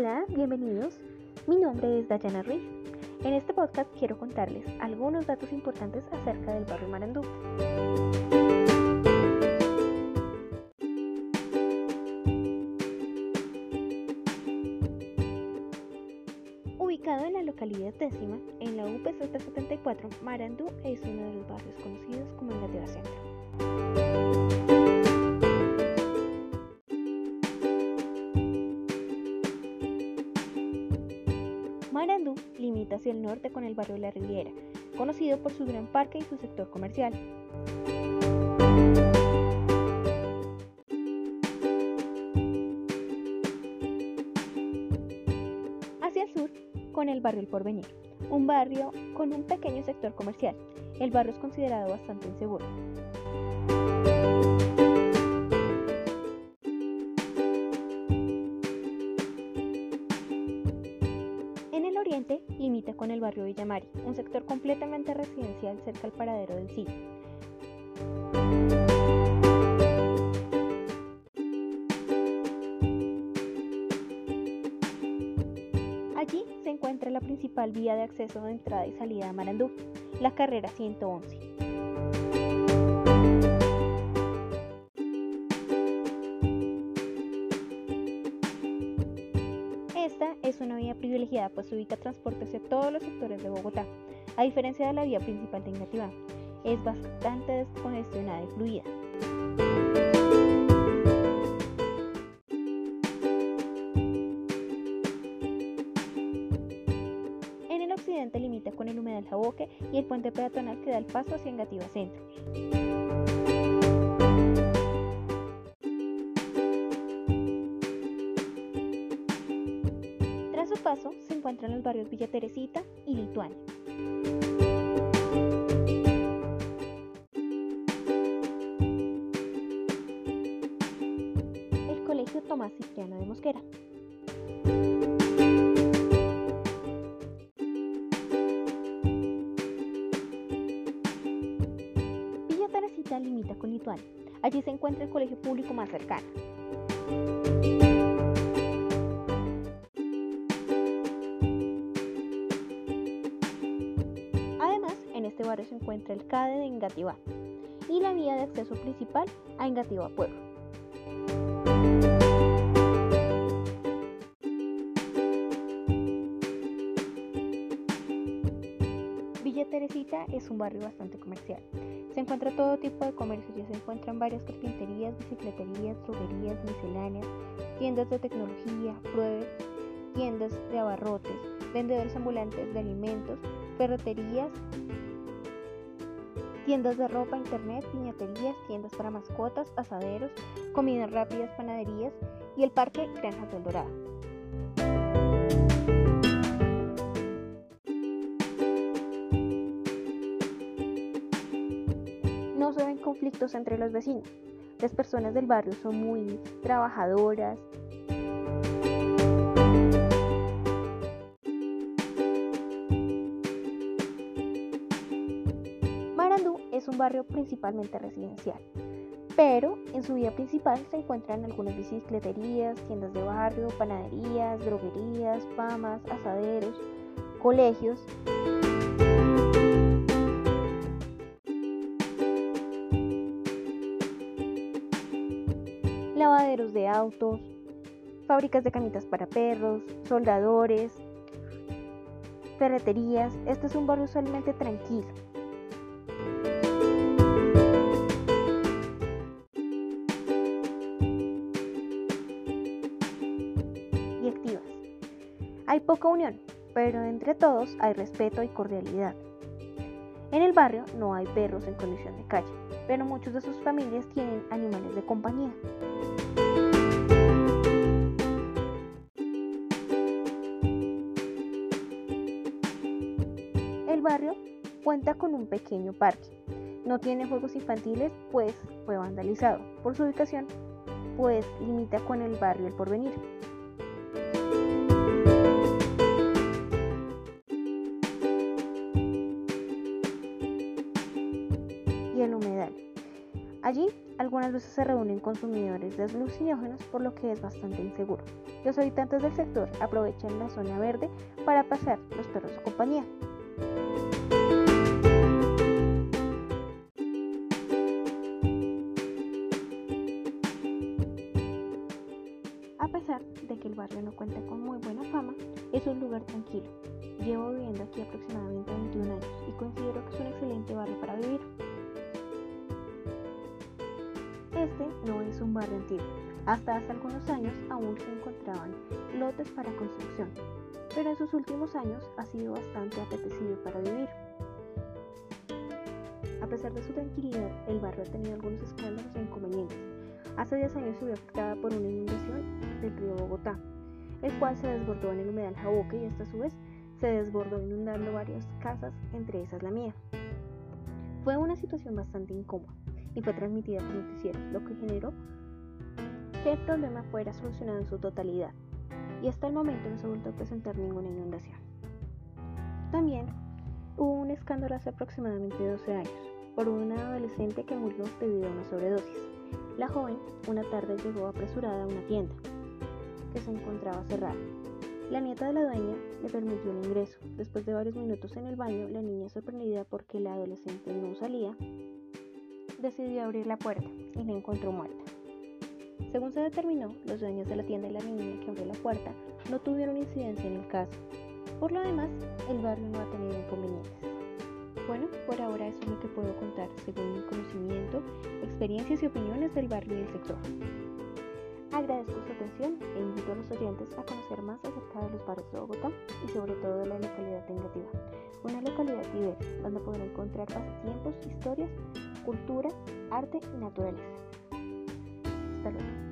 Hola, bienvenidos. Mi nombre es Dayana Ruiz. En este podcast quiero contarles algunos datos importantes acerca del barrio Marandú. Ubicado en la localidad décima, en la UPZ 74, Marandú es uno de los barrios conocidos como el Latera Centro. Limita hacia el norte con el barrio La Riviera, conocido por su gran parque y su sector comercial. Hacia el sur, con el barrio El Porvenir, un barrio con un pequeño sector comercial. El barrio es considerado bastante inseguro. Oriente limita con el barrio Villamari, un sector completamente residencial cerca al paradero del SIG. Allí se encuentra la principal vía de acceso de entrada y salida a Marandú, la carrera 111. Esta es una vía privilegiada pues ubica transporte hacia todos los sectores de Bogotá, a diferencia de la vía principal de Engativá. Es bastante descongestionada y fluida. En el occidente limita con el humedal Jaboque y el puente peatonal que da el paso hacia Engativá Centro. Paso se encuentran los barrios Villa Teresita y Lituania. El Colegio Tomás Cipriano de Mosquera. Villa Teresita limita con Lituania. Allí se encuentra el colegio público más cercano. Barrio se encuentra el CADE de Engativá y la vía de acceso principal a Engativá Pueblo. Villa Teresita es un barrio bastante comercial. Se encuentra todo tipo de comercios, ya se encuentran varias carpinterías, bicicleterías, droguerías, misceláneas, tiendas de tecnología, pruebas, tiendas de abarrotes, vendedores ambulantes de alimentos, ferreterías, tiendas de ropa, internet, piñaterías, tiendas para mascotas, asaderos, comidas rápidas, panaderías y el parque Granjas del Dorado. No se ven conflictos entre los vecinos. Las personas del barrio son muy trabajadoras, barrio principalmente residencial, pero en su vía principal se encuentran algunas bicicleterías, tiendas de barrio, panaderías, droguerías, famas, asaderos, colegios. lavaderos de autos, fábricas de camitas para perros, soldadores, ferreterías. Este es un barrio usualmente tranquilo. Hay poca unión, pero entre todos hay respeto y cordialidad. En el barrio no hay perros en condición de calle, pero muchos de sus familias tienen animales de compañía. El barrio cuenta con un pequeño parque. No tiene juegos infantiles, pues fue vandalizado. Por su ubicación, pues limita con el barrio El Porvenir. Allí algunas veces se reúnen consumidores de alucinógenos, por lo que es bastante inseguro. Los habitantes del sector aprovechan la zona verde para pasar los perros de compañía. A pesar de que el barrio no cuenta con muy buena fama, es un lugar tranquilo. Llevo viviendo aquí aproximadamente 21 años y considero que es un excelente barrio para vivir. Este no es un barrio antiguo. Hasta hace algunos años aún se encontraban lotes para construcción, pero en sus últimos años ha sido bastante apetecido para vivir. A pesar de su tranquilidad, el barrio ha tenido algunos escándalos e inconvenientes. Hace 10 años se afectada por una inundación del río Bogotá, el cual se desbordó en el humedal Jaboque y esta a su vez se desbordó inundando varias casas, entre esas la mía. Fue una situación bastante incómoda y fue transmitida por noticieros, lo que generó que el problema fuera solucionado en su totalidad y hasta el momento no se vuelto a presentar ninguna inundación. También hubo un escándalo hace aproximadamente 12 años por una adolescente que murió debido a una sobredosis. La joven una tarde llegó apresurada a una tienda que se encontraba cerrada. La nieta de la dueña le permitió el ingreso. Después de varios minutos en el baño, la niña sorprendida porque la adolescente no salía, decidió abrir la puerta y la encontró muerta. Según se determinó, los dueños de la tienda y la niña que abrió la puerta no tuvieron incidencia en el caso. Por lo demás, el barrio no ha tenido inconvenientes. Bueno, por ahora eso es lo que puedo contar según mi conocimiento, experiencias y opiniones del barrio y del sector. Agradezco su atención e invito a los oyentes a conocer más acerca de los barrios de Bogotá y sobre todo de la localidad Tengativa, una localidad diversa donde podrán encontrar pasatiempos, historias, cultura, arte y naturaleza. Hasta luego.